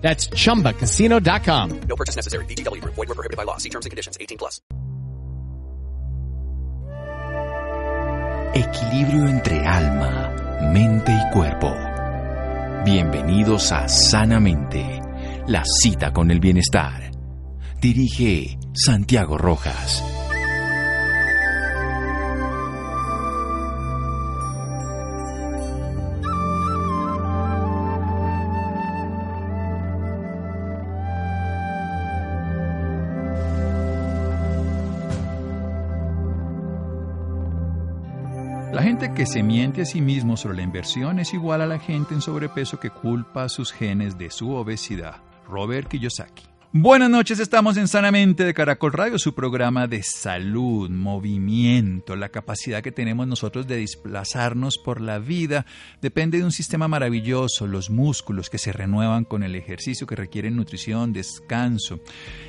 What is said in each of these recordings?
That's chumbacasino.com. No purchase necessary. BGW. Void were prohibited by law. See terms and conditions. 18 plus. Equilibrio entre alma, mente y cuerpo. Bienvenidos a Sanamente, la cita con el bienestar. Dirige Santiago Rojas. La gente que se miente a sí mismo sobre la inversión es igual a la gente en sobrepeso que culpa a sus genes de su obesidad. Robert Kiyosaki. Buenas noches, estamos en Sanamente de Caracol Radio, su programa de salud, movimiento, la capacidad que tenemos nosotros de desplazarnos por la vida depende de un sistema maravilloso, los músculos que se renuevan con el ejercicio, que requieren nutrición, descanso.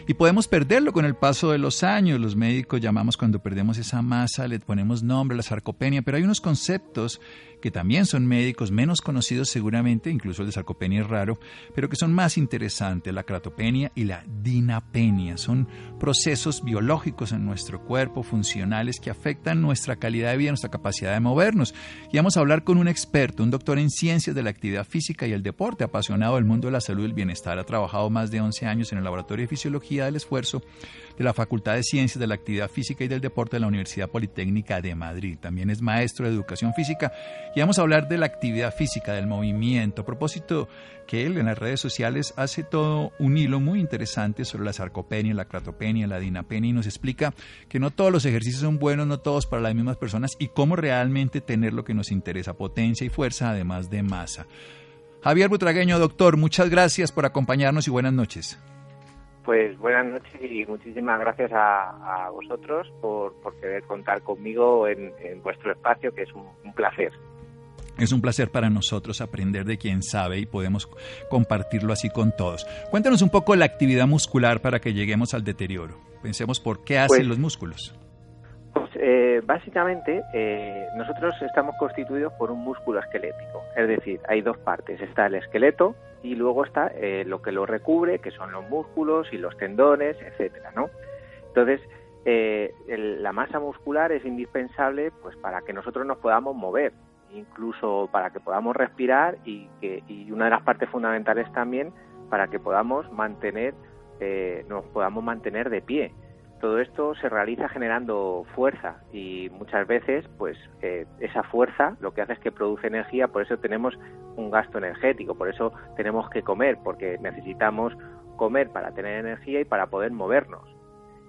Y podemos perderlo con el paso de los años, los médicos llamamos cuando perdemos esa masa, le ponemos nombre, la sarcopenia, pero hay unos conceptos que también son médicos menos conocidos seguramente, incluso el de sarcopenia es raro, pero que son más interesantes, la cratopenia y la dinapenia. Son procesos biológicos en nuestro cuerpo, funcionales, que afectan nuestra calidad de vida, nuestra capacidad de movernos. Y vamos a hablar con un experto, un doctor en ciencias de la actividad física y el deporte, apasionado del mundo de la salud y el bienestar. Ha trabajado más de 11 años en el Laboratorio de Fisiología del Esfuerzo de la Facultad de Ciencias de la Actividad Física y del Deporte de la Universidad Politécnica de Madrid. También es maestro de Educación Física y vamos a hablar de la actividad física, del movimiento. A propósito que él en las redes sociales hace todo un hilo muy interesante sobre la sarcopenia, la cratopenia, la dinapenia y nos explica que no todos los ejercicios son buenos, no todos para las mismas personas y cómo realmente tener lo que nos interesa, potencia y fuerza, además de masa. Javier Butragueño, doctor, muchas gracias por acompañarnos y buenas noches. Pues buenas noches y muchísimas gracias a, a vosotros por, por, querer contar conmigo en, en vuestro espacio, que es un, un, placer. Es un placer para nosotros aprender de quien sabe y podemos compartirlo así con todos. Cuéntanos un poco la actividad muscular para que lleguemos al deterioro. Pensemos por qué hacen pues, los músculos. Pues eh, básicamente eh, nosotros estamos constituidos por un músculo esquelético, es decir, hay dos partes, está el esqueleto y luego está eh, lo que lo recubre, que son los músculos y los tendones, etcétera, ¿no? Entonces, eh, la masa muscular es indispensable pues para que nosotros nos podamos mover, incluso para que podamos respirar y, que, y una de las partes fundamentales también para que podamos mantener, eh, nos podamos mantener de pie. Todo esto se realiza generando fuerza y muchas veces, pues eh, esa fuerza lo que hace es que produce energía, por eso tenemos un gasto energético, por eso tenemos que comer, porque necesitamos comer para tener energía y para poder movernos.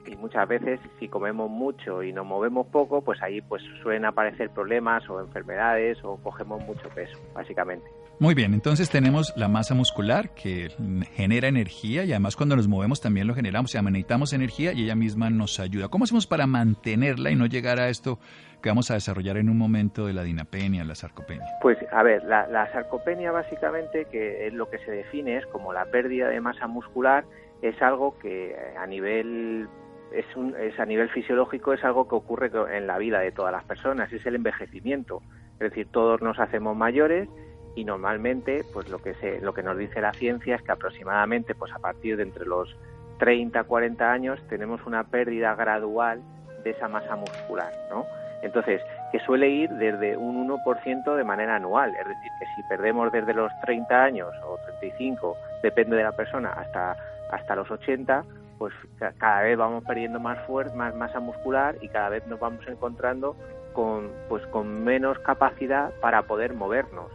Y muchas veces, si comemos mucho y nos movemos poco, pues ahí pues suelen aparecer problemas o enfermedades o cogemos mucho peso, básicamente. Muy bien, entonces tenemos la masa muscular que genera energía y además cuando nos movemos también lo generamos, o sea, necesitamos energía y ella misma nos ayuda. ¿Cómo hacemos para mantenerla y no llegar a esto que vamos a desarrollar en un momento de la dinapenia, la sarcopenia? Pues a ver, la, la sarcopenia básicamente, que es lo que se define es como la pérdida de masa muscular, es algo que a nivel es, un, es a nivel fisiológico es algo que ocurre en la vida de todas las personas, es el envejecimiento. Es decir, todos nos hacemos mayores y normalmente pues lo que se, lo que nos dice la ciencia es que aproximadamente pues a partir de entre los 30 40 años tenemos una pérdida gradual de esa masa muscular, ¿no? Entonces, que suele ir desde un 1% de manera anual, es decir, que si perdemos desde los 30 años o 35, depende de la persona, hasta hasta los 80, pues cada vez vamos perdiendo más, más masa muscular y cada vez nos vamos encontrando con, pues, con menos capacidad para poder movernos.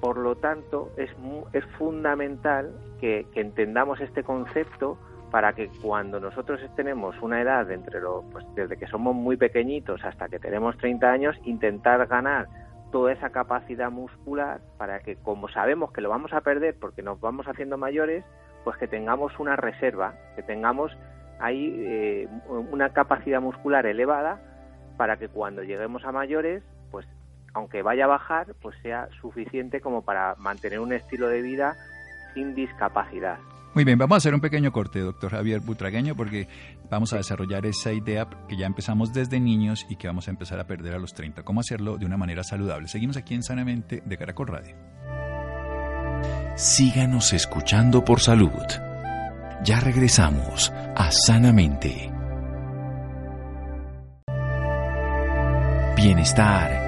Por lo tanto, es, es fundamental que, entendamos este concepto para que cuando nosotros tenemos una edad entre lo, pues desde que somos muy pequeñitos hasta que tenemos 30 años, intentar ganar toda esa capacidad muscular para que como sabemos que lo vamos a perder porque nos vamos haciendo mayores, pues que tengamos una reserva, que tengamos ahí eh, una capacidad muscular elevada para que cuando lleguemos a mayores, pues aunque vaya a bajar, pues sea suficiente como para mantener un estilo de vida sin discapacidad. Muy bien, vamos a hacer un pequeño corte, doctor Javier Butragueño, porque vamos a desarrollar esa idea que ya empezamos desde niños y que vamos a empezar a perder a los 30. ¿Cómo hacerlo de una manera saludable? Seguimos aquí en Sanamente de Caracol Radio. Síganos escuchando por salud. Ya regresamos a Sanamente. Bienestar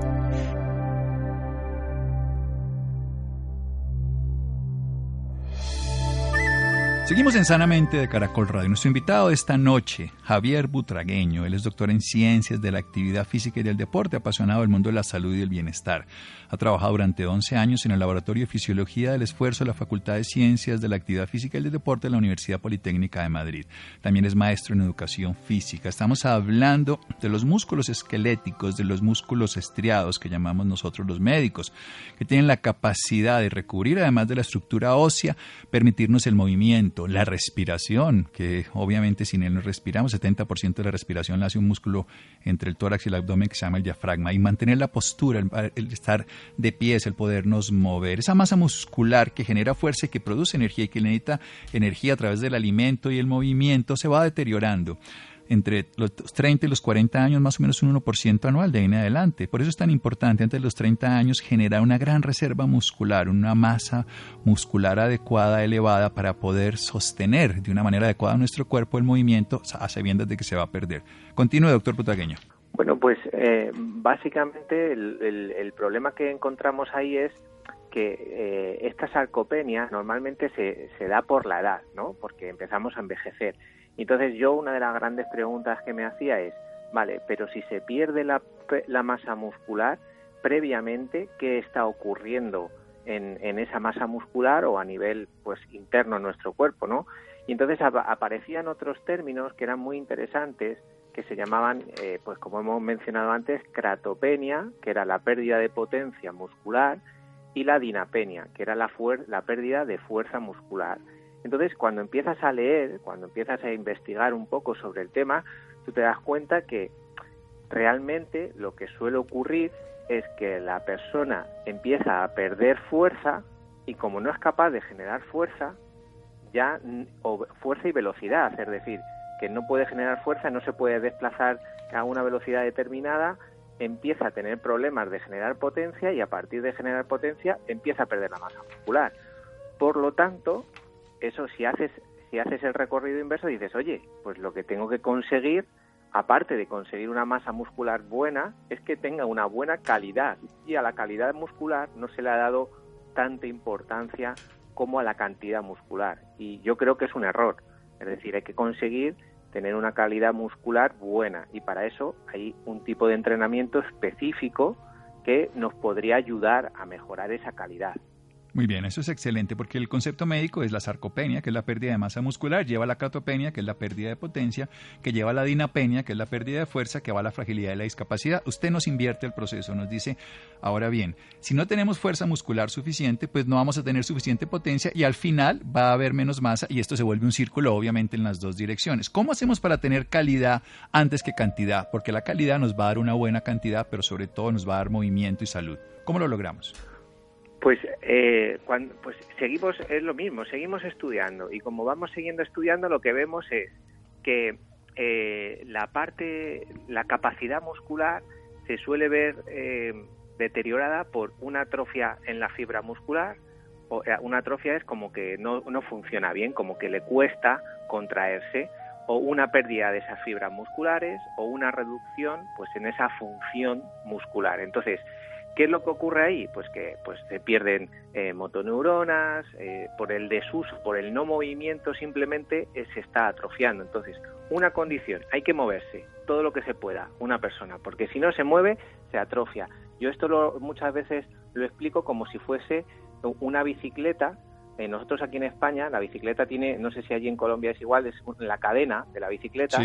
Seguimos en Sanamente de Caracol Radio. Nuestro invitado esta noche, Javier Butragueño. Él es doctor en Ciencias de la Actividad Física y del Deporte, apasionado del mundo de la salud y del bienestar. Ha trabajado durante 11 años en el Laboratorio de Fisiología del Esfuerzo de la Facultad de Ciencias de la Actividad Física y del Deporte de la Universidad Politécnica de Madrid. También es maestro en Educación Física. Estamos hablando de los músculos esqueléticos, de los músculos estriados que llamamos nosotros los médicos, que tienen la capacidad de recubrir, además de la estructura ósea, permitirnos el movimiento la respiración, que obviamente sin él no respiramos, 70% de la respiración la hace un músculo entre el tórax y el abdomen que se llama el diafragma, y mantener la postura, el, estar de pies, el podernos mover, esa masa muscular que genera fuerza y que produce energía y que necesita energía a través del alimento y el movimiento, se va deteriorando entre los 30 y los 40 años más o menos un 1% anual de ahí en adelante. Por eso es tan importante antes de los 30 años generar una gran reserva muscular, una masa muscular adecuada, elevada, para poder sostener de una manera adecuada nuestro cuerpo el movimiento a sabiendas de que se va a perder. Continúe, doctor Putagueño. Bueno, pues eh, básicamente el, problema que encontramos ahí es que eh, esta sarcopenia normalmente se, se da por la edad, ¿no? Porque empezamos a envejecer. Entonces yo una de las grandes preguntas que me hacía es, vale, pero si se pierde la, masa muscular, previamente, ¿qué está ocurriendo en, esa masa muscular o a nivel pues interno en nuestro cuerpo, ¿no? Y entonces aparecían otros términos que eran muy interesantes, que se llamaban, eh, pues como hemos mencionado antes, cratopenia, que era la pérdida de potencia muscular, y la dinapenia, que era la, la pérdida de fuerza muscular. Entonces, cuando empiezas a leer, cuando empiezas a investigar un poco sobre el tema, tú te das cuenta que realmente lo que suele ocurrir es que la persona empieza a perder fuerza y como no es capaz de generar fuerza, ya o fuerza y velocidad, es decir, que no puede generar fuerza, no se puede desplazar a una velocidad determinada, empieza a tener problemas de generar potencia y a partir de generar potencia empieza a perder la masa muscular. Por lo tanto, eso si haces si haces el recorrido inverso dices, oye, pues lo que tengo que conseguir, aparte de conseguir una masa muscular buena, es que tenga una buena calidad. Y a la calidad muscular no se le ha dado tanta importancia como a la cantidad muscular. Y yo creo que es un error. Es decir, hay que conseguir tener una calidad muscular buena. Y para eso hay un tipo de entrenamiento específico que nos podría ayudar a mejorar esa calidad. Muy bien, eso es excelente porque el concepto médico es la sarcopenia, que es la pérdida de masa muscular, lleva la catopenia, que es la pérdida de potencia, que lleva la dinapenia, que es la pérdida de fuerza, que va a la fragilidad y la discapacidad. Usted nos invierte el proceso, nos dice, ahora bien, si no tenemos fuerza muscular suficiente, pues no vamos a tener suficiente potencia y al final va a haber menos masa y esto se vuelve un círculo obviamente en las dos direcciones. ¿Cómo hacemos para tener calidad antes que cantidad? Porque la calidad nos va a dar una buena cantidad, pero sobre todo nos va a dar movimiento y salud. ¿Cómo lo logramos? Pues, eh, cuando, pues seguimos, es lo mismo, seguimos estudiando. Y como vamos siguiendo estudiando lo que vemos es que eh, la parte, la capacidad muscular se suele ver eh, deteriorada por una atrofia en la fibra muscular, o una atrofia es como que no, no funciona bien, como que le cuesta contraerse, o una pérdida de esas fibras musculares, o una reducción pues en esa función muscular. Entonces, ¿Qué es lo que ocurre ahí? Pues que pues se pierden eh, motoneuronas, eh, por el desuso, por el no movimiento simplemente eh, se está atrofiando. Entonces, una condición, hay que moverse todo lo que se pueda una persona, porque si no se mueve, se atrofia. Yo esto lo, muchas veces lo explico como si fuese una bicicleta. nosotros aquí en España, la bicicleta tiene, no sé si allí en Colombia es igual, es la cadena de la bicicleta.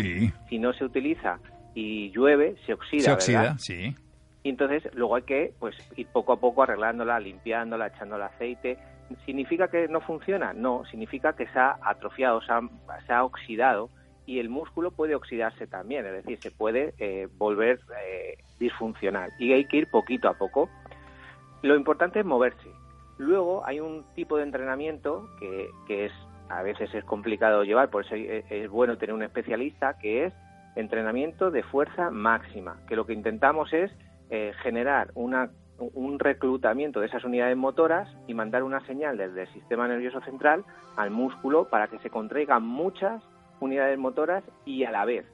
Si no se utiliza y llueve, se oxida. Se oxida, sí y entonces luego hay que pues ir poco a poco arreglándola, limpiándola, echándole aceite. ¿Significa que no funciona? No, significa que se ha atrofiado, se ha, oxidado y el músculo puede oxidarse también, es decir, se puede eh, volver eh, disfuncional y hay que ir poquito a poco. Lo importante es moverse. Luego hay un tipo de entrenamiento que, que es a veces es complicado llevar, por eso es bueno tener un especialista, que es entrenamiento de fuerza máxima, que lo que intentamos es eh, generar una, un reclutamiento de esas unidades motoras y mandar una señal desde el sistema nervioso central al músculo para que se contraigan muchas unidades motoras y a la vez.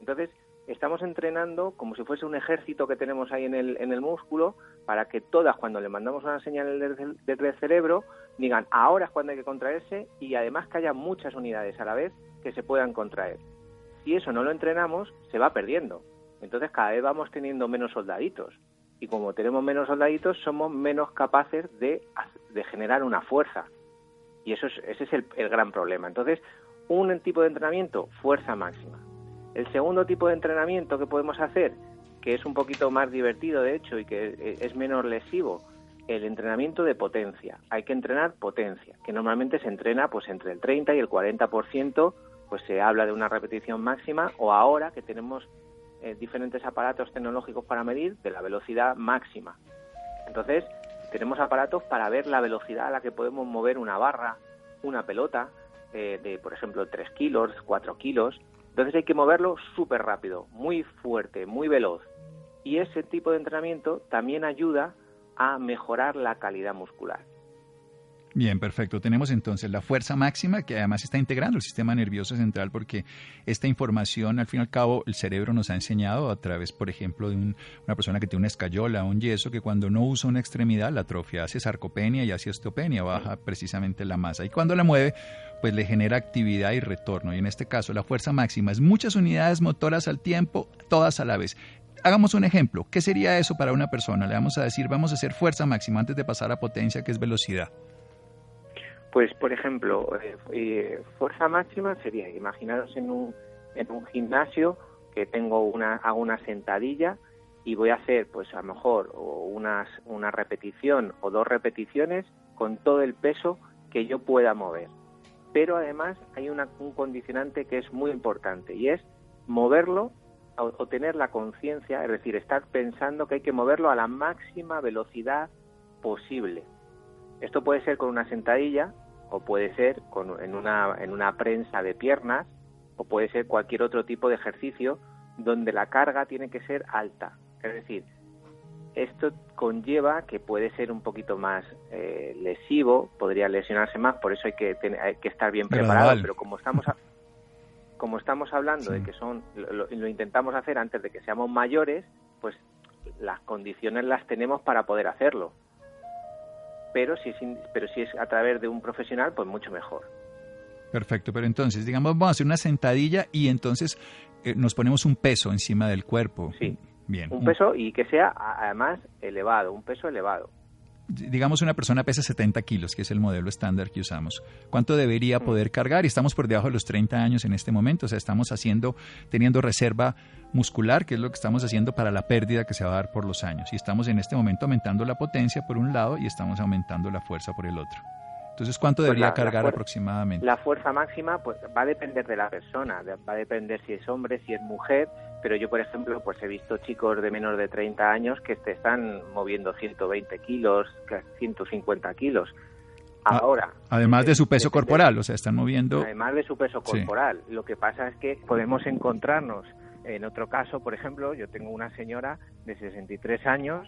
Entonces, estamos entrenando como si fuese un ejército que tenemos ahí en el, en el músculo para que todas, cuando le mandamos una señal desde el cerebro, digan ahora es cuando hay que contraerse y además que haya muchas unidades a la vez que se puedan contraer. Si eso no lo entrenamos, se va perdiendo. Entonces cada vez vamos teniendo menos soldaditos. Y como tenemos menos soldaditos, somos menos capaces de, generar una fuerza. Y eso es, ese es el, el gran problema. Entonces, un tipo de entrenamiento, fuerza máxima. El segundo tipo de entrenamiento que podemos hacer, que es un poquito más divertido de hecho y que es menos lesivo, el entrenamiento de potencia. Hay que entrenar potencia, que normalmente se entrena pues entre el 30 y el 40%, pues se habla de una repetición máxima o ahora que tenemos eh, diferentes aparatos tecnológicos para medir de la velocidad máxima. Entonces, tenemos aparatos para ver la velocidad a la que podemos mover una barra, una pelota, eh, de, por ejemplo, 3 kilos, 4 kilos. Entonces hay que moverlo súper rápido, muy fuerte, muy veloz. Y ese tipo de entrenamiento también ayuda a mejorar la calidad muscular. Bien, perfecto. Tenemos entonces la fuerza máxima que además está integrando el sistema nervioso central porque esta información, al fin y al cabo, el cerebro nos ha enseñado a través, por ejemplo, de una persona que tiene una escayola, un yeso, que cuando no usa una extremidad, la atrofia hace sarcopenia y hace osteopenia, baja precisamente la masa. Y cuando la mueve, pues le genera actividad y retorno. Y en este caso, la fuerza máxima es muchas unidades motoras al tiempo, todas a la vez. Hagamos un ejemplo. ¿Qué sería eso para una persona? Le vamos a decir, vamos a hacer fuerza máxima antes de pasar a potencia, que es velocidad. Pues, por ejemplo, eh, eh, fuerza máxima sería, imaginaros en un, en un gimnasio que tengo una, hago una sentadilla y voy a hacer, pues a lo mejor, unas, una repetición o dos repeticiones con todo el peso que yo pueda mover. Pero además hay una, un condicionante que es muy importante y es moverlo o tener la conciencia, es decir, estar pensando que hay que moverlo a la máxima velocidad posible. Esto puede ser con una sentadilla o puede ser con, en, una, en una prensa de piernas o puede ser cualquier otro tipo de ejercicio donde la carga tiene que ser alta. Es decir, esto conlleva que puede ser un poquito más eh, lesivo, podría lesionarse más, por eso hay que, hay que estar bien preparado, pero como estamos como estamos hablando de que son lo, lo, intentamos hacer antes de que seamos mayores, pues las condiciones las tenemos para poder hacerlo pero si es, pero si es a través de un profesional, pues mucho mejor. Perfecto, pero entonces, digamos, vamos a hacer una sentadilla y entonces eh, nos ponemos un peso encima del cuerpo. Sí. Bien. Un peso y que sea además elevado, un peso elevado digamos una persona pesa 70 kilos, que es el modelo estándar que usamos, ¿cuánto debería mm. poder cargar? Y estamos por debajo de los 30 años en este momento, o sea, estamos haciendo, teniendo reserva muscular, que es lo que estamos haciendo para la pérdida que se va a dar por los años. Y estamos en este momento aumentando la potencia por un lado y estamos aumentando la fuerza por el otro. Entonces, ¿cuánto pues debería cargar aproximadamente? La fuerza máxima pues va a depender de la persona, va a depender si es hombre, si es mujer, pero yo, por ejemplo, pues he visto chicos de menos de 30 años que te están moviendo 120 kilos, 150 kilos. Ah, Ahora. Además de su peso corporal, o sea, están moviendo. Además de su peso corporal. Lo que pasa es que podemos encontrarnos, en otro caso, por ejemplo, yo tengo una señora de 63 años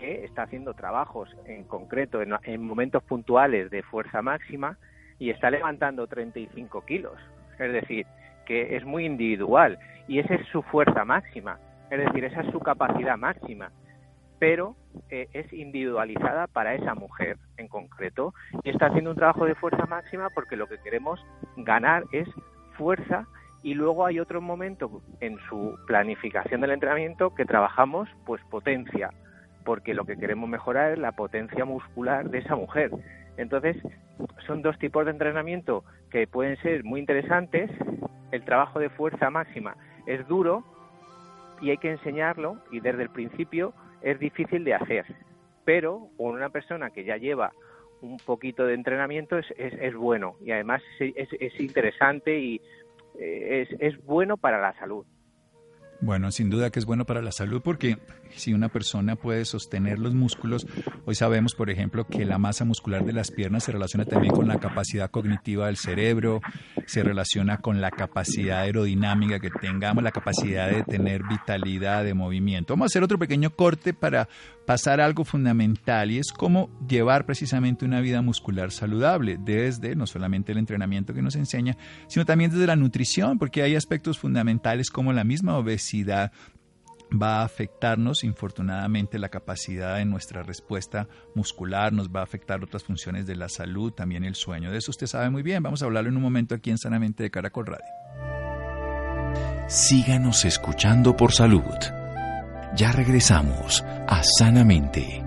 que está haciendo trabajos en concreto en, momentos puntuales de fuerza máxima y está levantando 35 kilos. Es decir, que es muy individual y esa es su fuerza máxima. Es decir, esa es su capacidad máxima. pero eh, es individualizada para esa mujer en concreto y está haciendo un trabajo de fuerza máxima porque lo que queremos ganar es fuerza y luego hay otro momento en su planificación del entrenamiento que trabajamos pues potencia porque lo que queremos mejorar es la potencia muscular de esa mujer. Entonces, son dos tipos de entrenamiento que pueden ser muy interesantes. El trabajo de fuerza máxima es duro y hay que enseñarlo y desde el principio es difícil de hacer, pero con una persona que ya lleva un poquito de entrenamiento es, es, bueno y además es, es interesante y eh, es, es bueno para la salud. Bueno, sin duda que es bueno para la salud porque si una persona puede sostener los músculos, hoy sabemos, por ejemplo, que la masa muscular de las piernas se relaciona también con la capacidad cognitiva del cerebro, se relaciona con la capacidad aerodinámica que tengamos, la capacidad de tener vitalidad de movimiento. Vamos a hacer otro pequeño corte para pasar algo fundamental y es cómo llevar precisamente una vida muscular saludable desde no solamente el entrenamiento que nos enseña, sino también desde la nutrición, porque hay aspectos fundamentales como la misma obesidad va a afectarnos infortunadamente la capacidad de nuestra respuesta muscular, nos va a afectar otras funciones de la salud, también el sueño. De eso usted sabe muy bien. Vamos a hablarlo en un momento aquí en Sanamente de Caracol Radio. Síganos escuchando por salud. Ya regresamos a Sanamente.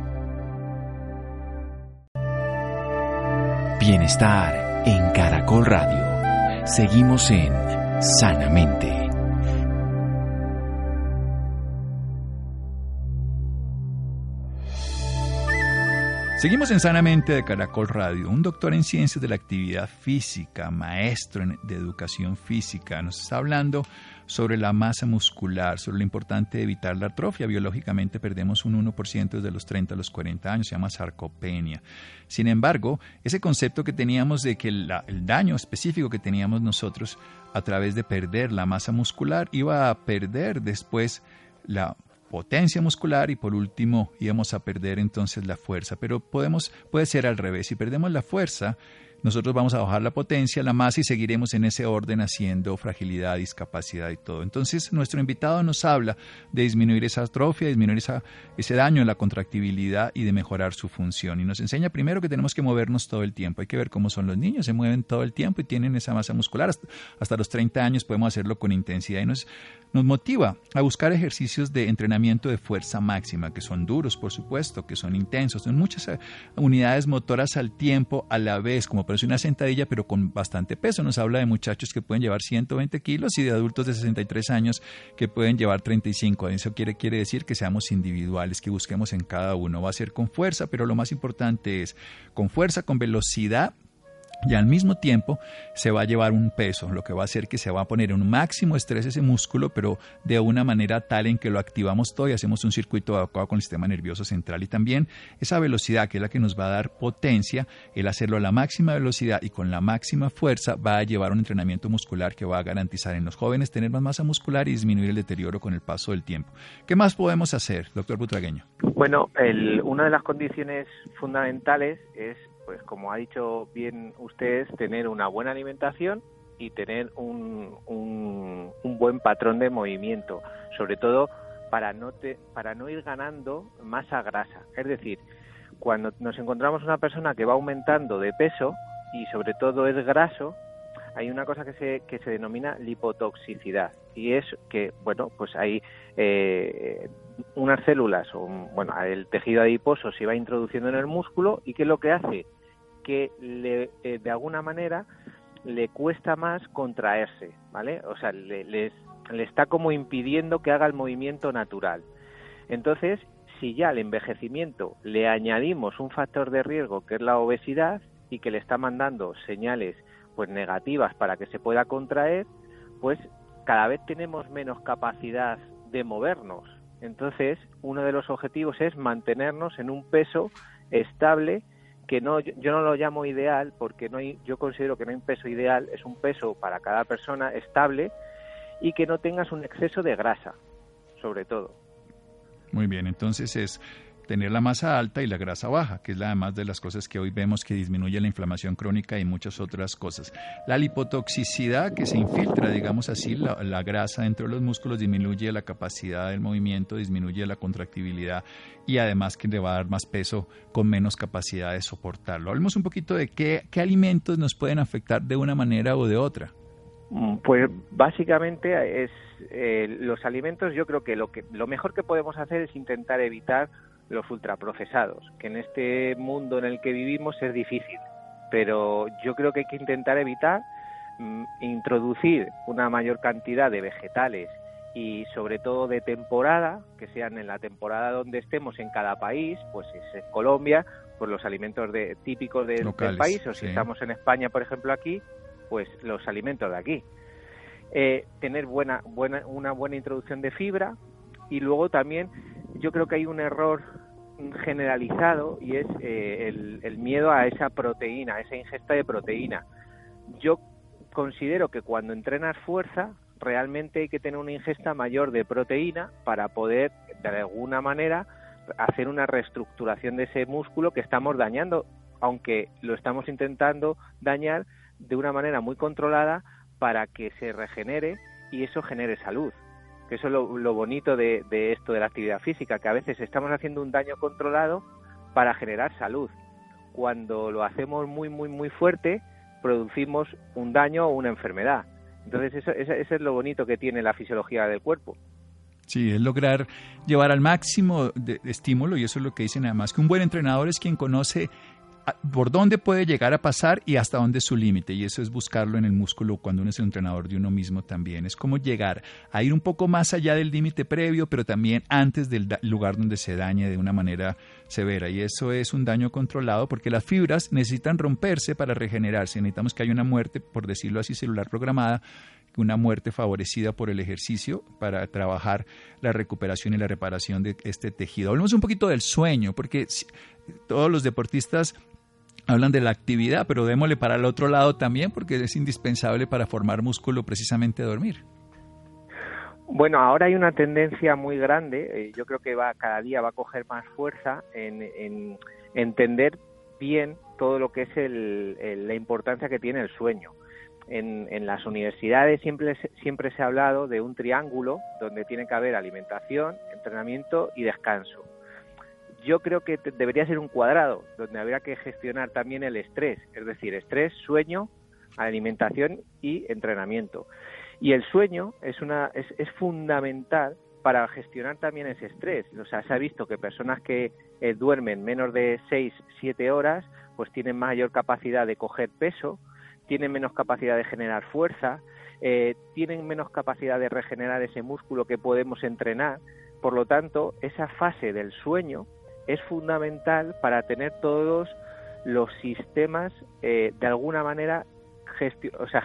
Bienestar en Caracol Radio. Seguimos en Sanamente. Seguimos en Sanamente de Caracol Radio. Un doctor en ciencias de la actividad física, maestro de educación física, nos está hablando sobre la masa muscular, sobre lo importante de evitar la atrofia. Biológicamente perdemos un 1% desde los 30 a los 40 años, se llama sarcopenia. Sin embargo, ese concepto que teníamos de que el daño específico que teníamos nosotros a través de perder la masa muscular iba a perder después la potencia muscular y por último íbamos a perder entonces la fuerza. Pero podemos, puede ser al revés. Si perdemos la fuerza, nosotros vamos a bajar la potencia, la masa y seguiremos en ese orden haciendo fragilidad, discapacidad y todo. Entonces, nuestro invitado nos habla de disminuir esa atrofia, disminuir ese daño en la contractibilidad y de mejorar su función. Y nos enseña primero que tenemos que movernos todo el tiempo. Hay que ver cómo son los niños, se mueven todo el tiempo y tienen esa masa muscular. Hasta, los 30 años podemos hacerlo con intensidad y nos, nos motiva a buscar ejercicios de entrenamiento de fuerza máxima, que son duros, por supuesto, que son intensos, son muchas eh, unidades motoras al tiempo a la vez, como es una sentadilla, pero con bastante peso. Nos habla de muchachos que pueden llevar 120 kilos y de adultos de 63 años que pueden llevar 35. Eso quiere, quiere decir que seamos individuales, que busquemos en cada uno. Va a ser con fuerza, pero lo más importante es con fuerza, con velocidad y al mismo tiempo se va a llevar un peso, lo que va a hacer que se va a poner en un máximo estrés ese músculo, pero de una manera tal en que lo activamos todo y hacemos un circuito adecuado con el sistema nervioso central. Y también esa velocidad, que es la que nos va a dar potencia, el hacerlo a la máxima velocidad y con la máxima fuerza, va a llevar un entrenamiento muscular que va a garantizar en los jóvenes tener más masa muscular y disminuir el deterioro con el paso del tiempo. ¿Qué más podemos hacer, doctor Butragueño? Bueno, una de las condiciones fundamentales es pues como ha dicho bien usted, tener una buena alimentación y tener un, un, buen patrón de movimiento, sobre todo para no, para no ir ganando masa grasa. Es decir, cuando nos encontramos una persona que va aumentando de peso y sobre todo es graso, hay una cosa que se, que se denomina lipotoxicidad y es que, bueno, pues hay eh, unas células, o, bueno, el tejido adiposo se va introduciendo en el músculo y que lo que hace que le, eh, de alguna manera le cuesta más contraerse, ¿vale? O sea, le, le está como impidiendo que haga el movimiento natural. Entonces, si ya al envejecimiento le añadimos un factor de riesgo que es la obesidad y que le está mandando señales pues negativas para que se pueda contraer, pues cada vez tenemos menos capacidad de movernos. Entonces, uno de los objetivos es mantenernos en un peso estable que no yo no lo llamo ideal porque no hay, yo considero que no hay un peso ideal, es un peso para cada persona estable y que no tengas un exceso de grasa, sobre todo. Muy bien, entonces es tener la masa alta y la grasa baja, que es la además de las cosas que hoy vemos que disminuye la inflamación crónica y muchas otras cosas. La lipotoxicidad que se infiltra, digamos así, la, grasa dentro de los músculos disminuye la capacidad del movimiento, disminuye la contractibilidad y además que le va a dar más peso con menos capacidad de soportarlo. Hablemos un poquito de qué, qué alimentos nos pueden afectar de una manera o de otra. Mm, pues básicamente es eh, los alimentos. Yo creo que lo que lo mejor que podemos hacer es intentar evitar los ultraprocesados, que en este mundo en el que vivimos es difícil, pero yo creo que hay que intentar evitar mm, introducir una mayor cantidad de vegetales y sobre todo de temporada, que sean en la temporada donde estemos en cada país, pues es en Colombia, pues los alimentos de, típicos del país, o si estamos en España, por ejemplo, aquí, pues los alimentos de aquí. Eh, tener buena, buena, una buena introducción de fibra y luego también yo creo que hay un error generalizado y es eh, el, el, miedo a esa proteína, a esa ingesta de proteína. Yo considero que cuando entrenas fuerza, realmente hay que tener una ingesta mayor de proteína para poder, de alguna manera, hacer una reestructuración de ese músculo que estamos dañando, aunque lo estamos intentando dañar de una manera muy controlada para que se regenere y eso genere salud. Que eso es lo, bonito de, esto de la actividad física, que a veces estamos haciendo un daño controlado para generar salud. Cuando lo hacemos muy, muy, muy fuerte, producimos un daño o una enfermedad. Entonces, eso, eso, es lo bonito que tiene la fisiología del cuerpo. Sí, es lograr llevar al máximo de, estímulo y eso es lo que dicen además, que un buen entrenador es quien conoce por dónde puede llegar a pasar y hasta dónde es su límite. Y eso es buscarlo en el músculo cuando uno es el entrenador de uno mismo también. Es como llegar a ir un poco más allá del límite previo, pero también antes del lugar donde se dañe de una manera severa. Y eso es un daño controlado porque las fibras necesitan romperse para regenerarse. Necesitamos que haya una muerte, por decirlo así, celular programada una muerte favorecida por el ejercicio para trabajar la recuperación y la reparación de este tejido. Hablemos un poquito del sueño, porque todos los deportistas hablan de la actividad, pero démosle para el otro lado también porque es indispensable para formar músculo precisamente dormir. Bueno, ahora hay una tendencia muy grande, eh, yo creo que va cada día va a coger más fuerza en, entender bien todo lo que es la importancia que tiene el sueño. En, en, las universidades siempre, siempre se ha hablado de un triángulo donde tiene que haber alimentación, entrenamiento y descanso yo creo que debería ser un cuadrado donde habría que gestionar también el estrés, es decir, estrés, sueño, alimentación y entrenamiento. Y el sueño es, una, es, es fundamental para gestionar también ese estrés. O sea, se ha visto que personas que eh, duermen menos de 6, 7 horas, pues tienen mayor capacidad de coger peso, tienen menos capacidad de generar fuerza, eh, tienen menos capacidad de regenerar ese músculo que podemos entrenar. Por lo tanto, esa fase del sueño es fundamental para tener todos los sistemas eh, de alguna manera o sea,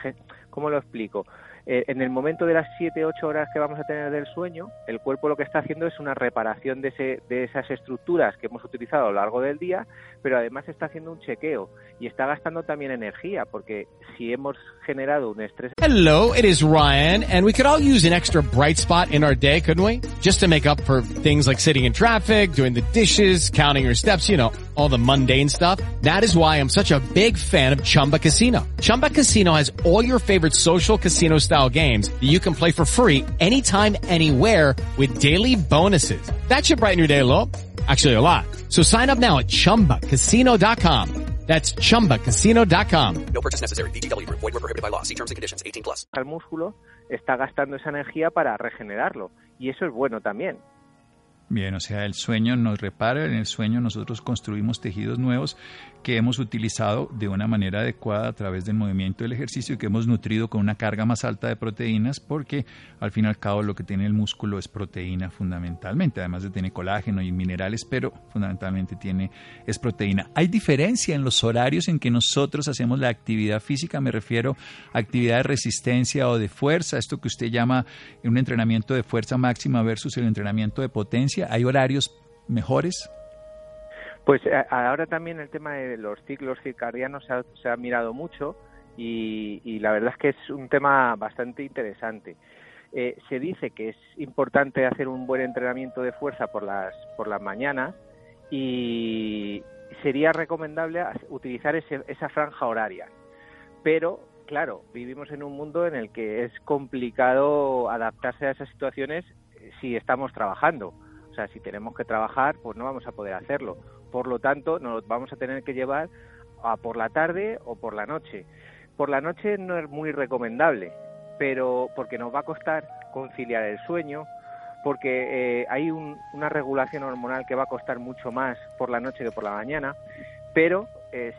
¿cómo lo explico? Eh, en el momento de las 7, 8 horas que vamos a tener del sueño, el cuerpo lo que está haciendo es una reparación de, ese, de esas estructuras que hemos utilizado a lo largo del día, pero además está haciendo un chequeo y está gastando también energía, porque si hemos generado un estrés. Hello, it is Ryan, and we could all use an extra bright spot in our day, couldn't we? Just to make up for things like sitting in traffic, doing the dishes, counting your steps, you know, all the mundane stuff. That is why I'm such a big fan of Chumba Casino. Chumba Casino has all your favorite social casino style style games that you can play for free anytime, anywhere with daily bonuses. That should brighten your day a little. Actually, a lot. So sign up now at ChumbaCasino.com. That's ChumbaCasino.com. No purchase necessary. BGW. Void were prohibited by law. See terms and conditions. 18 plus. El músculo está gastando esa energía para regenerarlo. Y eso es bueno también. Bien, o sea, el sueño nos repara, en el sueño nosotros construimos tejidos nuevos que hemos utilizado de una manera adecuada a través del movimiento del ejercicio y que hemos nutrido con una carga más alta de proteínas porque al fin y al cabo lo que tiene el músculo es proteína fundamentalmente, además de tener colágeno y minerales, pero fundamentalmente tiene es proteína. ¿Hay diferencia en los horarios en que nosotros hacemos la actividad física? Me refiero a actividad de resistencia o de fuerza, esto que usted llama un entrenamiento de fuerza máxima versus el entrenamiento de potencia. ¿Hay horarios mejores? Pues eh, ahora también el tema de los ciclos circadianos se ha, mirado mucho y, la verdad es que es un tema bastante interesante. Eh, se dice que es importante hacer un buen entrenamiento de fuerza por las, por las mañanas y sería recomendable utilizar esa franja horaria. Pero, claro, vivimos en un mundo en el que es complicado adaptarse a esas situaciones eh, si estamos trabajando. O sea, si tenemos que trabajar, pues no vamos a poder hacerlo. Por lo tanto, nos vamos a tener que llevar a por la tarde o por la noche. Por la noche no es muy recomendable, pero porque nos va a costar conciliar el sueño, porque eh, hay una regulación hormonal que va a costar mucho más por la noche que por la mañana, pero eh,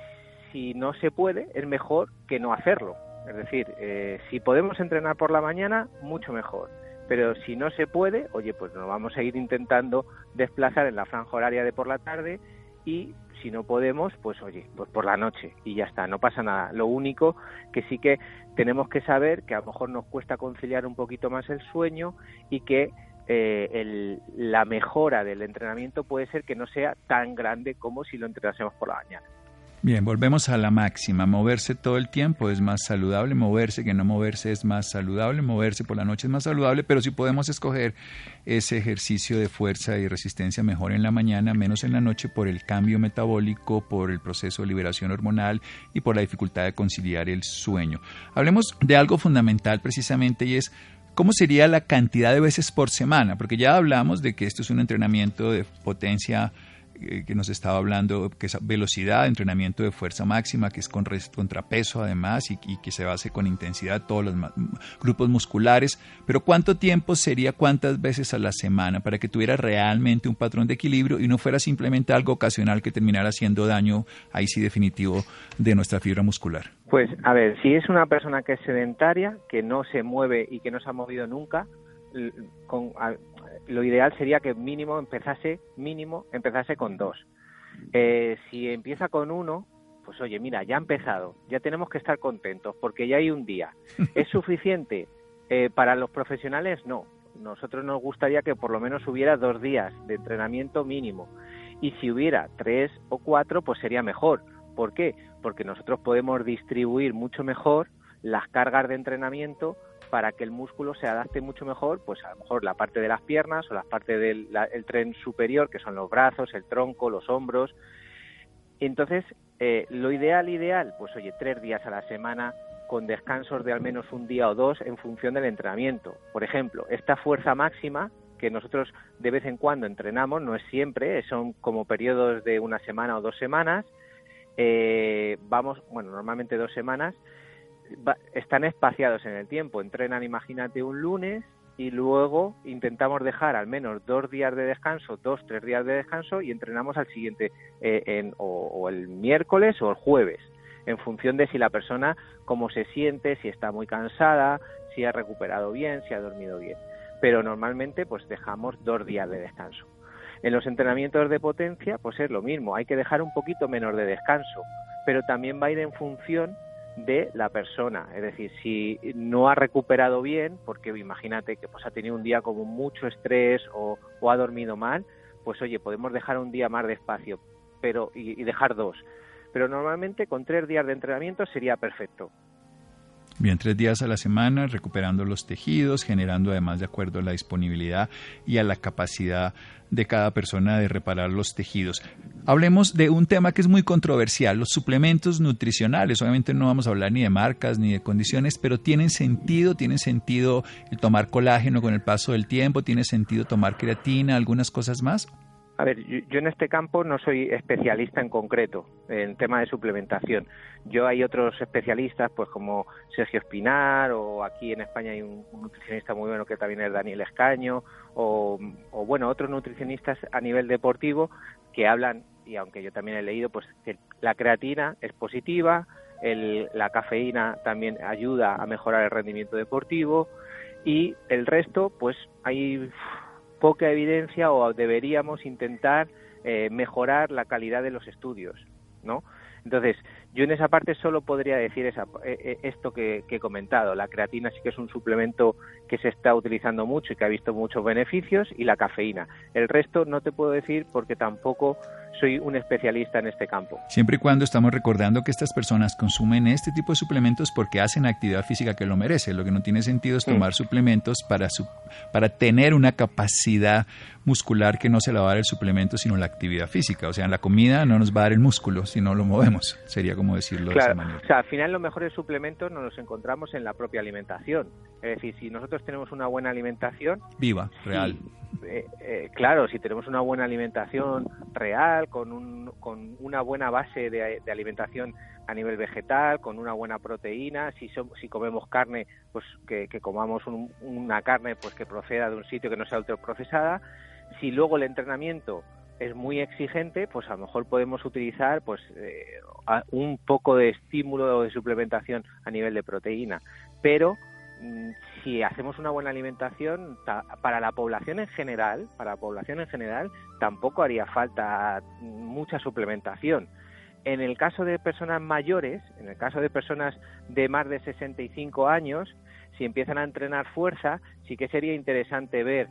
si no se puede, es mejor que no hacerlo. Es decir, eh, si podemos entrenar por la mañana, mucho mejor. Pero si no se puede, oye, pues nos vamos a ir intentando desplazar en la franja horaria de por la tarde y si no podemos, pues oye, pues por la noche y ya está, no pasa nada. Lo único que sí que tenemos que saber que a lo mejor nos cuesta conciliar un poquito más el sueño y que eh, la mejora del entrenamiento puede ser que no sea tan grande como si lo entrenásemos por la mañana. Bien, volvemos a la máxima. Moverse todo el tiempo es más saludable, moverse que no moverse es más saludable, moverse por la noche es más saludable, pero si podemos escoger ese ejercicio de fuerza y resistencia mejor en la mañana, menos en la noche por el cambio metabólico, por el proceso de liberación hormonal y por la dificultad de conciliar el sueño. Hablemos de algo fundamental precisamente y es ¿Cómo sería la cantidad de veces por semana? Porque ya hablamos de que esto es un entrenamiento de potencia que nos estaba hablando, que es velocidad, entrenamiento de fuerza máxima, que es con contrapeso además y, que se base con intensidad todos los grupos musculares. Pero ¿cuánto tiempo sería cuántas veces a la semana para que tuviera realmente un patrón de equilibrio y no fuera simplemente algo ocasional que terminara haciendo daño, ahí sí definitivo, de nuestra fibra muscular? Pues a ver, si es una persona que es sedentaria, que no se mueve y que no se ha movido nunca, con, lo ideal sería que mínimo empezase, mínimo empezase con dos. Eh, si empieza con uno, pues oye, mira, ya ha empezado, ya tenemos que estar contentos porque ya hay un día. ¿Es suficiente? Eh, para los profesionales no. Nosotros nos gustaría que por lo menos hubiera dos días de entrenamiento mínimo. Y si hubiera tres o cuatro, pues sería mejor. ¿Por qué? Porque nosotros podemos distribuir mucho mejor las cargas de entrenamiento para que el músculo se adapte mucho mejor, pues a lo mejor la parte de las piernas o la parte del tren superior, que son los brazos, el tronco, los hombros. Entonces, eh, lo ideal, ideal, pues oye, tres días a la semana con descansos de al menos un día o dos en función del entrenamiento. Por ejemplo, esta fuerza máxima que nosotros de vez en cuando entrenamos, no es siempre, son como periodos de una semana o dos semanas, eh, vamos, bueno, normalmente dos semanas, están espaciados en el tiempo. Entrenan, imagínate, un lunes y luego intentamos dejar al menos dos días de descanso, dos, tres días de descanso y entrenamos al siguiente, eh, en, o, el miércoles o el jueves, en función de si la persona cómo se siente, si está muy cansada, si ha recuperado bien, si ha dormido bien. Pero normalmente pues dejamos dos días de descanso. En los entrenamientos de potencia pues es lo mismo, hay que dejar un poquito menos de descanso, pero también va a ir en función de la persona. Es decir, si no ha recuperado bien, porque imagínate que pues, ha tenido un día como mucho estrés o, ha dormido mal, pues oye, podemos dejar un día más de espacio pero, y, y dejar dos. Pero normalmente con tres días de entrenamiento sería perfecto. Bien, tres días a la semana, recuperando los tejidos, generando además de acuerdo a la disponibilidad y a la capacidad de cada persona de reparar los tejidos. Hablemos de un tema que es muy controversial, los suplementos nutricionales. Obviamente no vamos a hablar ni de marcas ni de condiciones, pero tienen sentido, tiene sentido el tomar colágeno con el paso del tiempo, tiene sentido tomar creatina, algunas cosas más. A ver, yo, en este campo no soy especialista en concreto en tema de suplementación. Yo hay otros especialistas, pues como Sergio Espinar, o aquí en España hay un, nutricionista muy bueno que también es Daniel Escaño, o, bueno, otros nutricionistas a nivel deportivo que hablan, y aunque yo también he leído, pues que la creatina es positiva, la cafeína también ayuda a mejorar el rendimiento deportivo, y el resto, pues hay poca evidencia o deberíamos intentar eh, mejorar la calidad de los estudios, ¿no? Entonces, yo en esa parte solo podría decir esa, eh, eh, esto que, he comentado. La creatina sí que es un suplemento que se está utilizando mucho y que ha visto muchos beneficios, y la cafeína. El resto no te puedo decir porque tampoco soy un especialista en este campo. Siempre y cuando estamos recordando que estas personas consumen este tipo de suplementos porque hacen actividad física que lo merece. Lo que no tiene sentido es tomar suplementos para, su, para tener una capacidad muscular que no se la va a dar el suplemento, sino la actividad física. O sea, la comida no nos va a dar el músculo si no lo movemos. Sería como decirlo de esa manera. O sea, al final los mejores suplementos nos los encontramos en la propia alimentación. Es decir, si nosotros tenemos una buena alimentación... Viva, real. Eh, eh, claro, si tenemos una buena alimentación real, con, un, con una buena base de, alimentación a nivel vegetal, con una buena proteína, si, si comemos carne, pues que, comamos una carne pues que proceda de un sitio que no sea ultraprocesada, si luego el entrenamiento es muy exigente, pues a lo mejor podemos utilizar pues eh, un poco de estímulo o de suplementación a nivel de proteína, pero mm, si hacemos una buena alimentación para la población en general, para la población en general tampoco haría falta mucha suplementación. En el caso de personas mayores, en el caso de personas de más de 65 años, si empiezan a entrenar fuerza, sí que sería interesante ver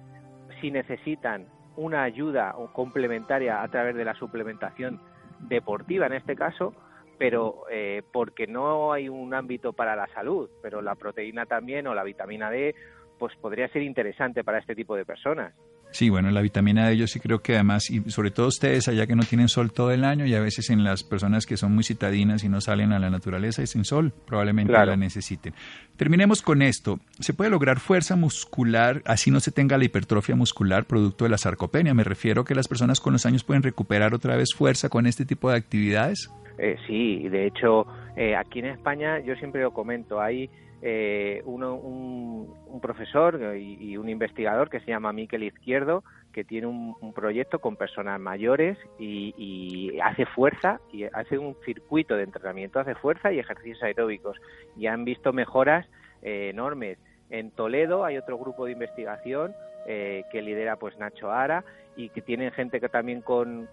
si necesitan una ayuda complementaria a través de la suplementación deportiva en este caso, pero eh, porque no hay un ámbito para la salud, pero la proteína también o la vitamina D, pues podría ser interesante para este tipo de personas. Sí, bueno, la vitamina D yo sí creo que además, y sobre todo ustedes allá que no tienen sol todo el año y a veces en las personas que son muy citadinas y no salen a la naturaleza y sin sol, probablemente la necesiten. Terminemos con esto. ¿Se puede lograr fuerza muscular así no se tenga la hipertrofia muscular producto de la sarcopenia? Me refiero que las personas con los años pueden recuperar otra vez fuerza con este tipo de actividades. Eh, sí, de hecho, eh, aquí en España yo siempre lo comento, hay eh, uno, un, profesor y, un investigador que se llama Miquel Izquierdo, que tiene un, proyecto con personas mayores y, hace fuerza, y hace un circuito de entrenamiento, hace fuerza y ejercicios aeróbicos. Y han visto mejoras eh, enormes. En Toledo hay otro grupo de investigación eh, que lidera pues Nacho Ara y que tienen gente que también con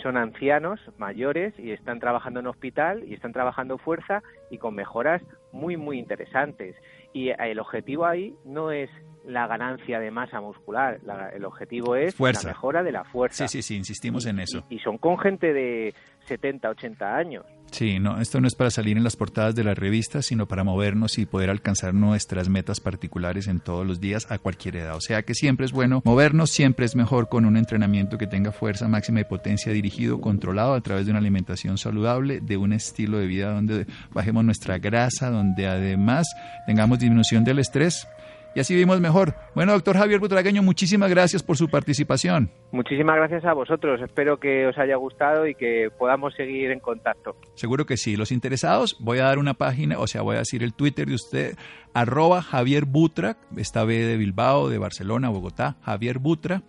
son ancianos mayores y están trabajando en hospital y están trabajando fuerza y con mejoras muy muy interesantes y el objetivo ahí no es la ganancia de masa muscular. el objetivo es la mejora de la fuerza. Sí, sí, sí, insistimos en eso. Y, son con gente de 70, 80 años. Sí, no, esto no es para salir en las portadas de las revistas, sino para movernos y poder alcanzar nuestras metas particulares en todos los días a cualquier edad. O sea que siempre es bueno movernos, siempre es mejor con un entrenamiento que tenga fuerza máxima y potencia dirigido, controlado a través de una alimentación saludable, de un estilo de vida donde bajemos nuestra grasa, donde además tengamos disminución del estrés y así vivimos mejor. Bueno, doctor Javier Butragueño, muchísimas gracias por su participación. Muchísimas gracias a vosotros. Espero que os haya gustado y que podamos seguir en contacto. Seguro que sí. Los interesados, voy a dar una página, o sea, voy a decir el Twitter de usted, arroba Javier Butra, esta B de Bilbao, de Barcelona, Bogotá, Javier Butra.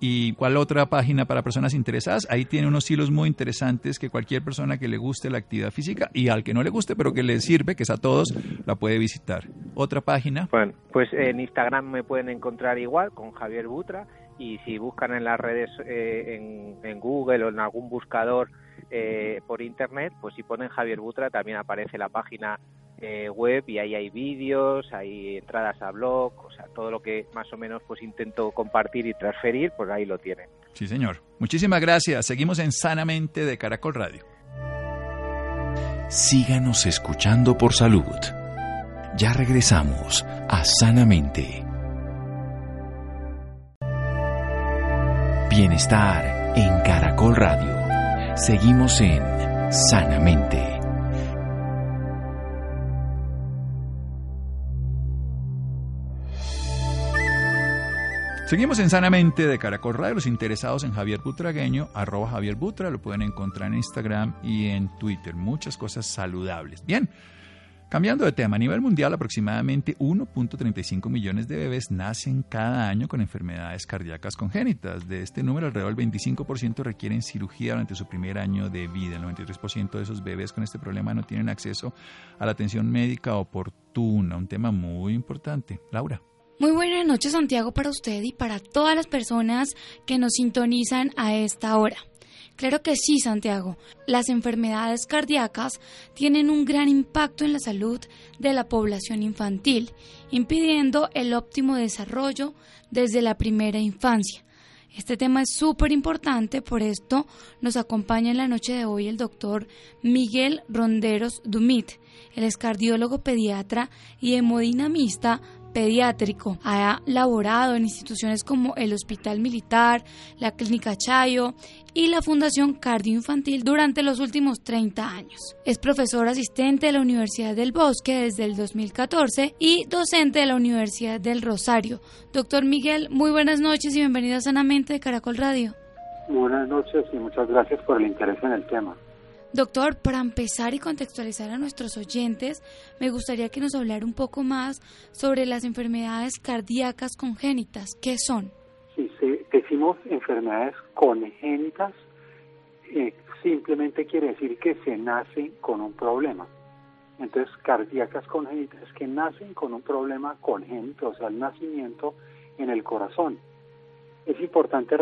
¿Y cuál otra página para personas interesadas? Ahí tiene unos hilos muy interesantes que cualquier persona que le guste la actividad física y al que no le guste, pero que le sirve, que es a todos, la puede visitar. Otra página. Bueno, pues en Instagram me pueden encontrar igual con Javier Butra y si buscan en las redes, eh, en, Google o en algún buscador eh, por Internet, pues si ponen Javier Butra también aparece la página eh, web y ahí hay vídeos, hay entradas a blog, o sea, todo lo que más o menos pues intento compartir y transferir, pues ahí lo tienen. Sí, señor. Muchísimas gracias. Seguimos en Sanamente de Caracol Radio. Síganos escuchando por salud. Ya regresamos a Sanamente. Bienestar en Caracol Radio. Seguimos en Sanamente. Seguimos en Sanamente de Caracol Radio. Los interesados en Javier Butragueño, arroba Javier Butra, lo pueden encontrar en Instagram y en Twitter. Muchas cosas saludables. Bien, cambiando de tema, a nivel mundial aproximadamente 1.35 millones de bebés nacen cada año con enfermedades cardíacas congénitas. De este número, alrededor del 25% requieren cirugía durante su primer año de vida. El 93% de esos bebés con este problema no tienen acceso a la atención médica oportuna. Un tema muy importante. Laura. Muy buenas noches Santiago para usted y para todas las personas que nos sintonizan a esta hora. Claro que sí, Santiago. Las enfermedades cardíacas tienen un gran impacto en la salud de la población infantil, impidiendo el óptimo desarrollo desde la primera infancia. Este tema es súper importante, por esto nos acompaña en la noche de hoy el doctor Miguel Ronderos Dumit. Él es cardiólogo pediatra y hemodinamista pediátrico. Ha laborado en instituciones como el Hospital Militar, la Clínica Chayo y la Fundación Cardioinfantil durante los últimos 30 años. Es profesor asistente de la Universidad del Bosque desde el 2014 y docente de la Universidad del Rosario. Doctor Miguel, muy buenas noches y bienvenido a Sanamente de Caracol Radio. Buenas noches y muchas gracias por el interés en el tema. Doctor, para empezar y contextualizar a nuestros oyentes, me gustaría que nos hablara un poco más sobre las enfermedades cardíacas congénitas. ¿Qué son? Si decimos enfermedades congénitas, eh, simplemente quiere decir que se nace con un problema. Entonces, cardíacas congénitas es que nacen con un problema congénito, o sea, el nacimiento en el corazón. Es importante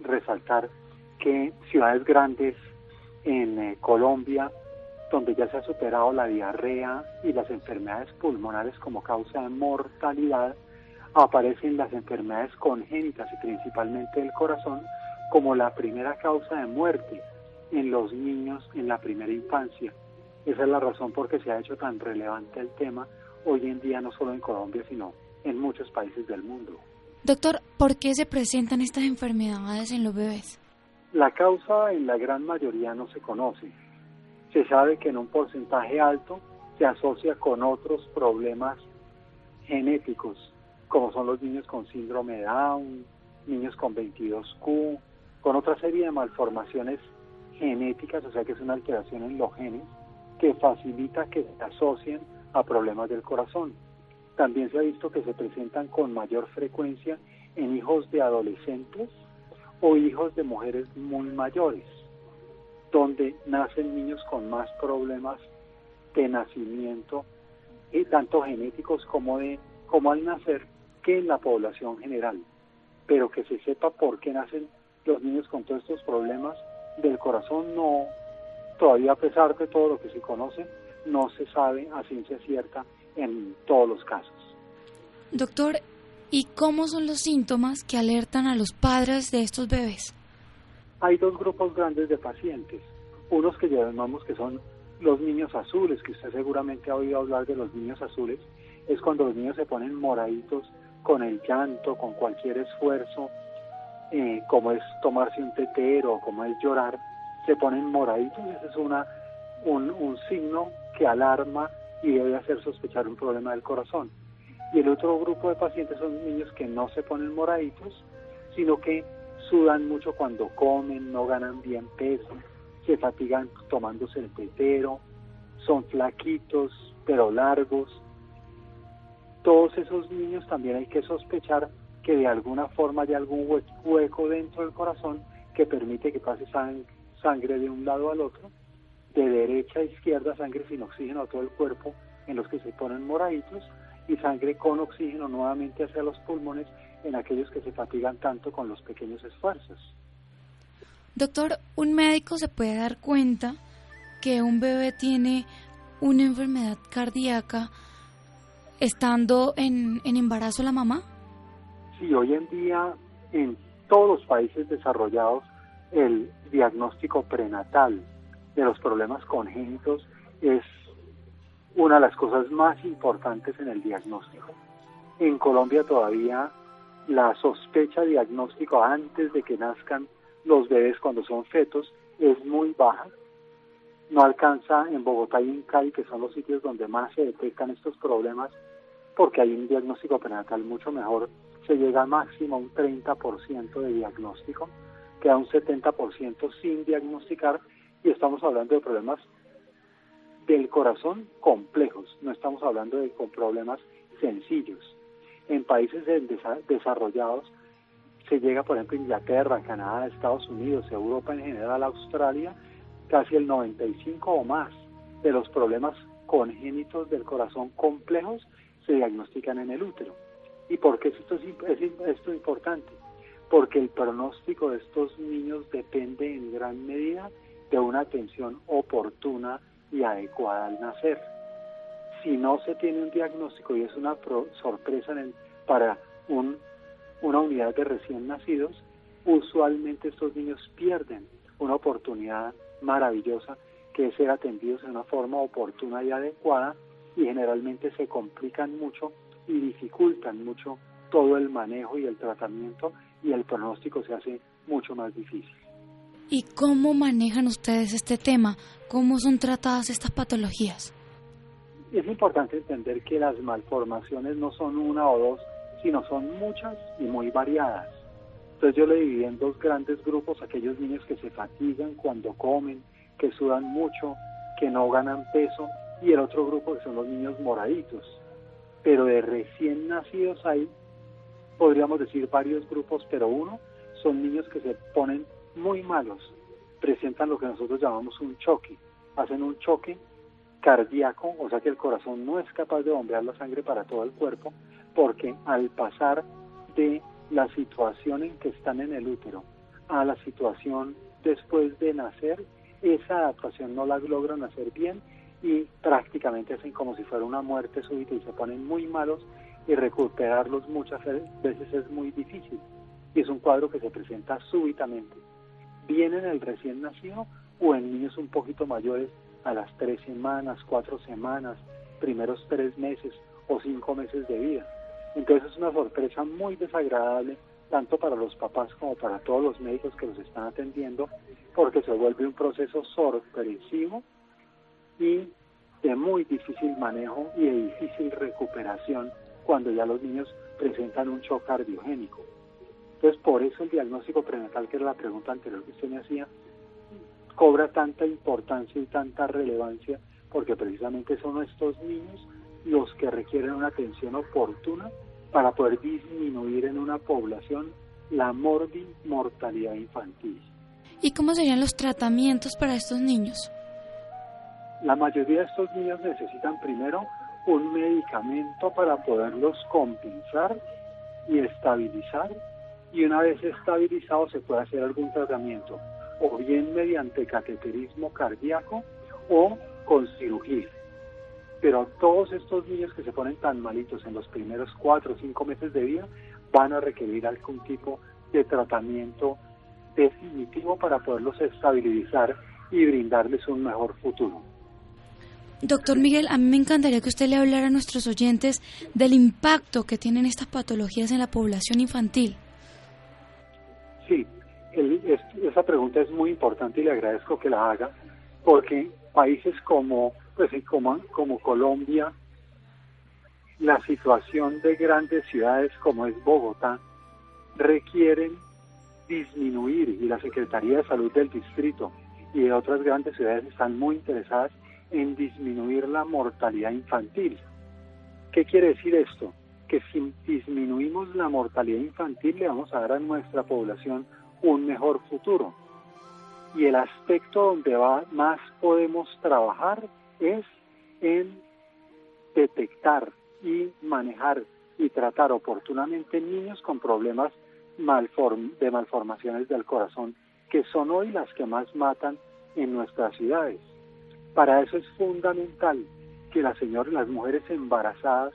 resaltar que ciudades grandes en eh, Colombia, donde ya se ha superado la diarrea y las enfermedades pulmonares como causa de mortalidad, aparecen las enfermedades congénitas y principalmente del corazón como la primera causa de muerte en los niños en la primera infancia. Esa es la razón por qué se ha hecho tan relevante el tema hoy en día no solo en Colombia, sino en muchos países del mundo. Doctor, ¿por qué se presentan estas enfermedades en los bebés? La causa en la gran mayoría no se conoce. Se sabe que en un porcentaje alto se asocia con otros problemas genéticos, como son los niños con síndrome de Down, niños con 22Q, con otra serie de malformaciones genéticas, o sea que es una alteración en los genes que facilita que se asocien a problemas del corazón. También se ha visto que se presentan con mayor frecuencia en hijos de adolescentes o hijos de mujeres muy mayores, donde nacen niños con más problemas de nacimiento, y tanto genéticos como, de, como al nacer, que en la población general. Pero que se sepa por qué nacen los niños con todos estos problemas del corazón, no, todavía a pesar de todo lo que se conoce, no se sabe a ciencia cierta en todos los casos. Doctor, ¿Y cómo son los síntomas que alertan a los padres de estos bebés? Hay dos grupos grandes de pacientes. Unos que llamamos que son los niños azules, que usted seguramente ha oído hablar de los niños azules, es cuando los niños se ponen moraditos con el llanto, con cualquier esfuerzo, eh, como es tomarse un tetero, como es llorar, se ponen moraditos. Ese es una, un, un signo que alarma y debe hacer sospechar un problema del corazón. Y el otro grupo de pacientes son niños que no se ponen moraditos, sino que sudan mucho cuando comen, no ganan bien peso, se fatigan tomándose el son flaquitos pero largos. Todos esos niños también hay que sospechar que de alguna forma hay algún hueco dentro del corazón que permite que pase sangre de un lado al otro, de derecha a izquierda sangre sin oxígeno a todo el cuerpo en los que se ponen moraditos y sangre con oxígeno nuevamente hacia los pulmones en aquellos que se fatigan tanto con los pequeños esfuerzos. Doctor, ¿un médico se puede dar cuenta que un bebé tiene una enfermedad cardíaca estando en, en embarazo la mamá? Sí, hoy en día en todos los países desarrollados el diagnóstico prenatal de los problemas congénitos es una de las cosas más importantes en el diagnóstico. En Colombia todavía la sospecha diagnóstico antes de que nazcan los bebés cuando son fetos es muy baja. No alcanza en Bogotá y en Cali, que son los sitios donde más se detectan estos problemas, porque hay un diagnóstico prenatal mucho mejor. Se llega máximo a un 30% de diagnóstico, queda un 70% sin diagnosticar y estamos hablando de problemas del corazón complejos, no estamos hablando de con problemas sencillos. En países desarrollados se llega, por ejemplo, Inglaterra, Canadá, Estados Unidos, Europa en general, Australia, casi el 95 o más de los problemas congénitos del corazón complejos se diagnostican en el útero. ¿Y por qué esto es, esto es importante? Porque el pronóstico de estos niños depende en gran medida de una atención oportuna y adecuada al nacer. Si no se tiene un diagnóstico y es una sorpresa para un, una unidad de recién nacidos, usualmente estos niños pierden una oportunidad maravillosa que es ser atendidos en una forma oportuna y adecuada y generalmente se complican mucho y dificultan mucho todo el manejo y el tratamiento y el pronóstico se hace mucho más difícil. ¿Y cómo manejan ustedes este tema? ¿Cómo son tratadas estas patologías? Es importante entender que las malformaciones no son una o dos, sino son muchas y muy variadas. Entonces yo le dividí en dos grandes grupos, aquellos niños que se fatigan cuando comen, que sudan mucho, que no ganan peso, y el otro grupo que son los niños moraditos. Pero de recién nacidos hay, podríamos decir, varios grupos, pero uno son niños que se ponen muy malos, presentan lo que nosotros llamamos un choque, hacen un choque cardíaco, o sea que el corazón no es capaz de bombear la sangre para todo el cuerpo, porque al pasar de la situación en que están en el útero a la situación después de nacer, esa adaptación no la logran hacer bien y prácticamente hacen como si fuera una muerte súbita y se ponen muy malos y recuperarlos muchas veces es muy difícil. Y es un cuadro que se presenta súbitamente, bien en el recién nacido o en niños un poquito mayores a las tres semanas, cuatro semanas, primeros tres meses o cinco meses de vida. Entonces es una sorpresa muy desagradable tanto para los papás como para todos los médicos que los están atendiendo, porque se vuelve un proceso sorpresivo y de muy difícil manejo y de difícil recuperación cuando ya los niños presentan un shock cardiogénico. Entonces, por eso el diagnóstico prenatal, que era la pregunta anterior que usted me hacía, cobra tanta importancia y tanta relevancia, porque precisamente son estos niños los que requieren una atención oportuna para poder disminuir en una población la mortalidad infantil. ¿Y cómo serían los tratamientos para estos niños? La mayoría de estos niños necesitan primero un medicamento para poderlos compensar y estabilizar y una vez estabilizado se puede hacer algún tratamiento o bien mediante cateterismo cardíaco o con cirugía. Pero todos estos niños que se ponen tan malitos en los primeros cuatro o cinco meses de vida van a requerir algún tipo de tratamiento definitivo para poderlos estabilizar y brindarles un mejor futuro. Doctor Miguel, a mí me encantaría que usted le hablara a nuestros oyentes del impacto que tienen estas patologías en la población infantil. Sí, esa pregunta es muy importante y le agradezco que la haga, porque países como pues como, Colombia, la situación de grandes ciudades como es Bogotá requieren disminuir y la Secretaría de Salud del Distrito y de otras grandes ciudades están muy interesadas en disminuir la mortalidad infantil. ¿Qué quiere decir esto? Que si disminuimos la mortalidad infantil le vamos a dar a nuestra población un mejor futuro. Y el aspecto donde más podemos trabajar es en detectar y manejar y tratar oportunamente niños con problemas de malformaciones del corazón, que son hoy las que más matan en nuestras ciudades. Para eso es fundamental que las señoras, las mujeres embarazadas,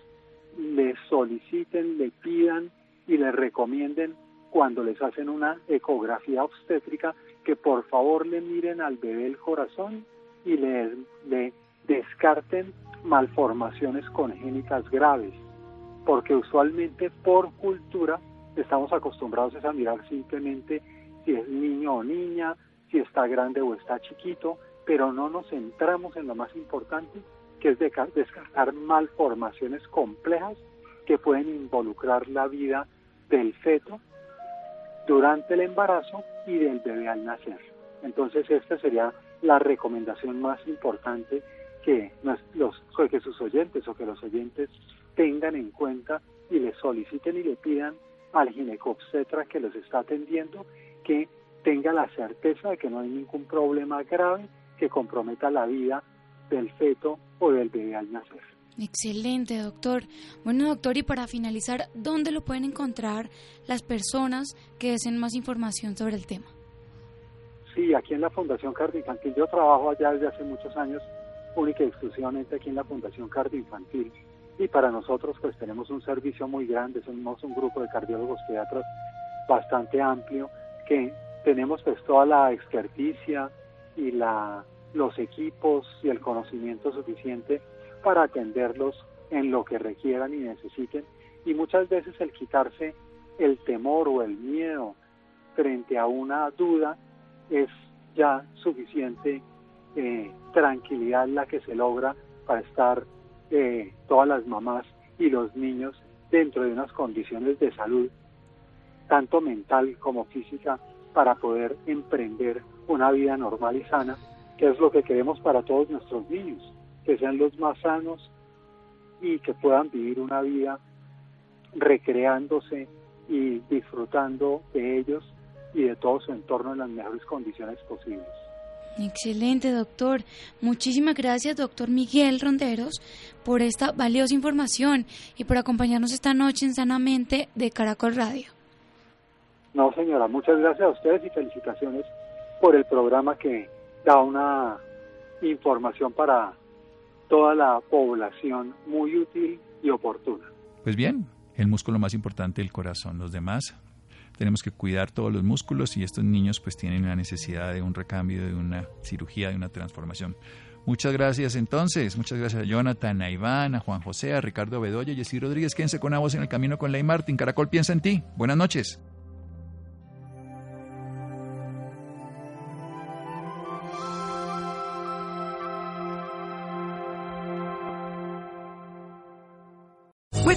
le soliciten, le pidan y le recomienden cuando les hacen una ecografía obstétrica que por favor le miren al bebé el corazón y le, descarten malformaciones congénitas graves, porque usualmente por cultura estamos acostumbrados a mirar simplemente si es niño o niña, si está grande o está chiquito, pero no nos centramos en lo más importante, que es descartar malformaciones complejas que pueden involucrar la vida del feto durante el embarazo y del bebé al nacer. Entonces esta sería la recomendación más importante que, los, que sus oyentes o que los oyentes tengan en cuenta y le soliciten y le pidan al ginecobstetra que los está atendiendo que tenga la certeza de que no hay ningún problema grave que comprometa la vida del feto o del bebé al nacer. Excelente, doctor. Bueno, doctor, y para finalizar, ¿dónde lo pueden encontrar las personas que deseen más información sobre el tema? Sí, aquí en la Fundación Cardioinfantil. Yo trabajo allá desde hace muchos años, única y exclusivamente aquí en la Fundación Cardioinfantil. Y para nosotros, pues tenemos un servicio muy grande, somos un grupo de cardiólogos pediatras bastante amplio que tenemos pues toda la experticia y la, los equipos y el conocimiento suficiente para atenderlos en lo que requieran y necesiten y muchas veces el quitarse el temor o el miedo frente a una duda es ya suficiente eh, tranquilidad la que se logra para estar eh, todas las mamás y los niños dentro de unas condiciones de salud, tanto mental como física, para poder emprender una vida normal y sana, que es lo que queremos para todos nuestros niños, que sean los más sanos y que puedan vivir una vida recreándose y disfrutando de ellos y de todo su entorno en las mejores condiciones posibles. Excelente, doctor. Muchísimas gracias, doctor Miguel Ronderos, por esta valiosa información y por acompañarnos esta noche en Sanamente de Caracol Radio. No, señora, muchas gracias a ustedes y felicitaciones por el programa que da una información para toda la población muy útil y oportuna. Pues bien, el músculo más importante del corazón. Los demás tenemos que cuidar todos los músculos y estos niños pues tienen la necesidad de un recambio, de una cirugía, de una transformación. Muchas gracias entonces, muchas gracias a Jonathan, a Iván, a Juan José, a Ricardo Bedoya y a Rodríguez. Quédense con voz en el camino con Ley Martín. Caracol piensa en ti. Buenas noches.